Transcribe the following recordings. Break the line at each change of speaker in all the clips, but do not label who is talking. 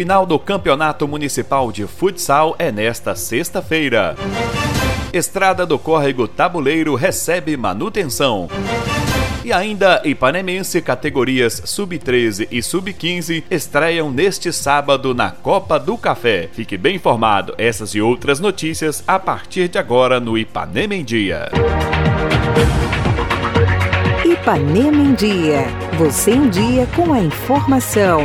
Final do Campeonato Municipal de Futsal é nesta sexta-feira. Estrada do Córrego Tabuleiro recebe manutenção. E ainda Ipanemense categorias Sub-13 e Sub-15 estreiam neste sábado na Copa do Café. Fique bem informado, essas e outras notícias a partir de agora no Ipanema em Dia.
Ipanema em Dia. Você em dia com a informação.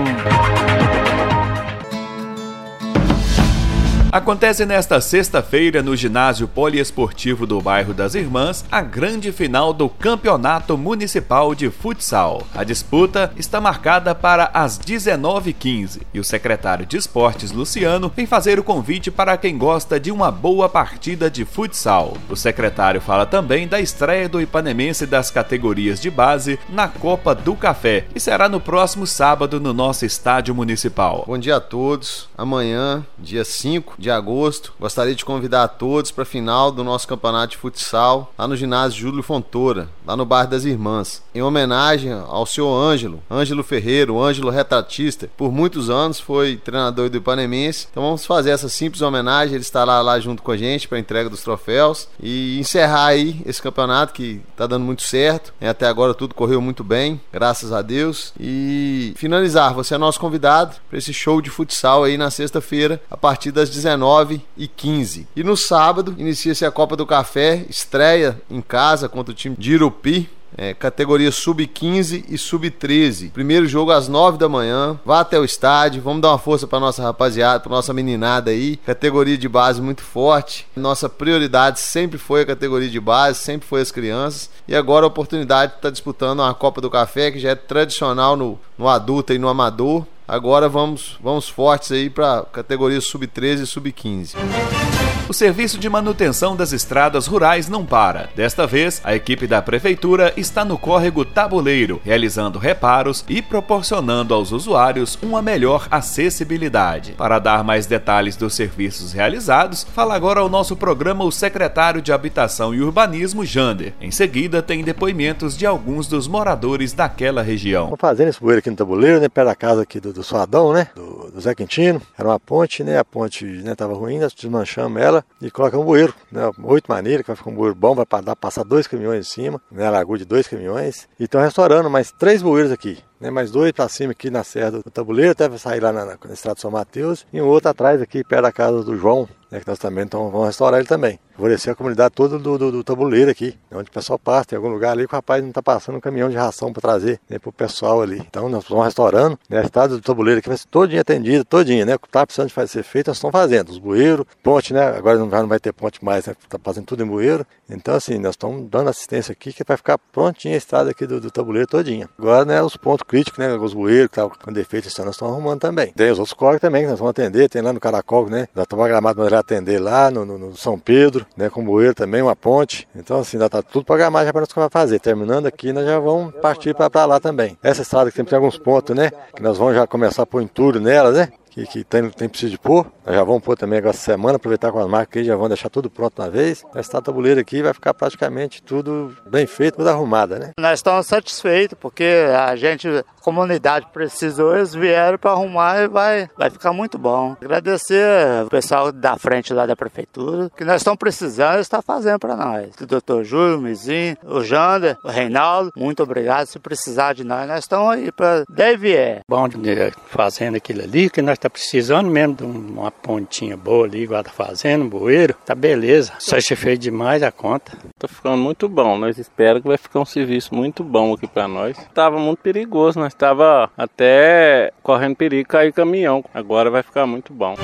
Acontece nesta sexta-feira no ginásio poliesportivo do bairro das Irmãs a grande final do Campeonato Municipal de Futsal. A disputa está marcada para as 19h15 e o secretário de Esportes Luciano vem fazer o convite para quem gosta de uma boa partida de futsal. O secretário fala também da estreia do Ipanemense das categorias de base na Copa do Café e será no próximo sábado no nosso estádio municipal.
Bom dia a todos. Amanhã, dia 5 de agosto. Gostaria de convidar a todos para a final do nosso campeonato de futsal lá no ginásio Júlio Fontoura, lá no bairro das Irmãs, em homenagem ao senhor Ângelo, Ângelo Ferreira, o Ângelo retratista. Por muitos anos foi treinador do Ipanemense. Então vamos fazer essa simples homenagem. Ele estará lá junto com a gente para a entrega dos troféus e encerrar aí esse campeonato que está dando muito certo. Até agora tudo correu muito bem, graças a Deus. E finalizar, você é nosso convidado para esse show de futsal aí na sexta-feira, a partir das 19 19 e 15. E no sábado inicia-se a Copa do Café, estreia em casa contra o time de Irupi. É, categoria sub-15 e sub-13. Primeiro jogo às 9 da manhã. Vá até o estádio. Vamos dar uma força para nossa rapaziada, para nossa meninada aí. Categoria de base muito forte. Nossa prioridade sempre foi a categoria de base, sempre foi as crianças. E agora a oportunidade de estar tá disputando uma Copa do Café, que já é tradicional no, no adulto e no amador. Agora vamos, vamos fortes aí para categoria sub-13 e sub-15.
O serviço de manutenção das estradas rurais não para. Desta vez, a equipe da prefeitura está no córrego Tabuleiro, realizando reparos e proporcionando aos usuários uma melhor acessibilidade. Para dar mais detalhes dos serviços realizados, fala agora ao nosso programa o secretário de Habitação e Urbanismo, Jander. Em seguida, tem depoimentos de alguns dos moradores daquela região.
Fazendo esse bueiro aqui no Tabuleiro, né, perto da casa aqui do, do Suadão, né, do, do Zé Quintino. Era uma ponte, né, a ponte estava né, ruim, nós desmanchamos ela e coloca um bueiro, né? Oito maneiras, que vai ficar um bueiro bom, vai dar, passar dois caminhões em cima, né? Lagoa de dois caminhões. E estão restaurando mais três bueiros aqui né, mais dois para cima aqui na Serra do Tabuleiro, até sair lá na, na, na Estrada São Mateus, e um outro atrás aqui, perto da casa do João, né, que nós também então, vamos restaurar ele também. Favorecer a comunidade toda do, do, do, tabuleiro aqui, onde o pessoal passa, tem algum lugar ali que o rapaz não está passando um caminhão de ração para trazer né, para o pessoal ali. Então nós vamos restaurando, né, a estrada do tabuleiro aqui vai ser todinha atendida, todinha, né? O que está precisando de ser feito, nós estamos fazendo. Os bueiros, ponte, né? Agora não vai, não vai ter ponte mais, né? Está fazendo tudo em bueiro. Então, assim, nós estamos dando assistência aqui que vai ficar prontinha a estrada aqui do, do tabuleiro todinha. Agora, né, os pontos críticos, né? Os bueiros que estavam com defeito, nós estamos arrumando também. Tem os outros córregos também que nós vamos atender, tem lá no Caracol, né? Já estamos programados para atender lá no, no, no, São Pedro, né? Com bueiro também, uma ponte. Então, assim, já está tudo programado já para nós fazer. Terminando aqui, nós já vamos partir para lá também. Essa estrada que sempre tem alguns pontos, né? Que nós vamos já começar a pôr entulho nela, né? Que, que tem, tem preciso de pôr. Nós já vamos pôr também agora essa semana, aproveitar com as marcas aí, já vão deixar tudo pronto na vez. Essa tabuleira aqui vai ficar praticamente tudo bem feito, tudo arrumada, né?
Nós estamos satisfeitos porque a gente, a comunidade precisou, eles vieram para arrumar e vai, vai ficar muito bom. Agradecer o pessoal da frente lá da prefeitura, que nós estamos precisando, eles estão fazendo para nós. O doutor Júlio, o Mizinho, o Jander, o Reinaldo, muito obrigado. Se precisar de nós, nós estamos aí para deve é.
Bom de fazendo aquilo ali, que nós tá precisando mesmo de uma pontinha boa ali, igual tá fazendo, um bueiro, tá beleza. Só feito demais a conta.
Tá ficando muito bom, nós esperamos que vai ficar um serviço muito bom aqui para nós. Tava muito perigoso, nós tava até correndo perigo cair caminhão. Agora vai ficar muito bom.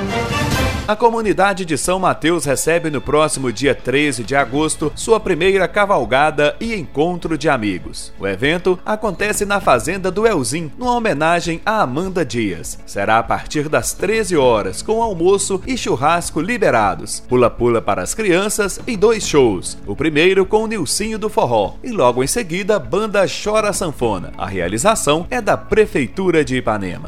A comunidade de São Mateus recebe no próximo dia 13 de agosto sua primeira cavalgada e encontro de amigos. O evento acontece na Fazenda do Elzim, numa homenagem a Amanda Dias. Será a partir das 13 horas, com almoço e churrasco liberados. Pula-pula para as crianças e dois shows. O primeiro com o Nilcinho do Forró e logo em seguida Banda Chora Sanfona. A realização é da Prefeitura de Ipanema.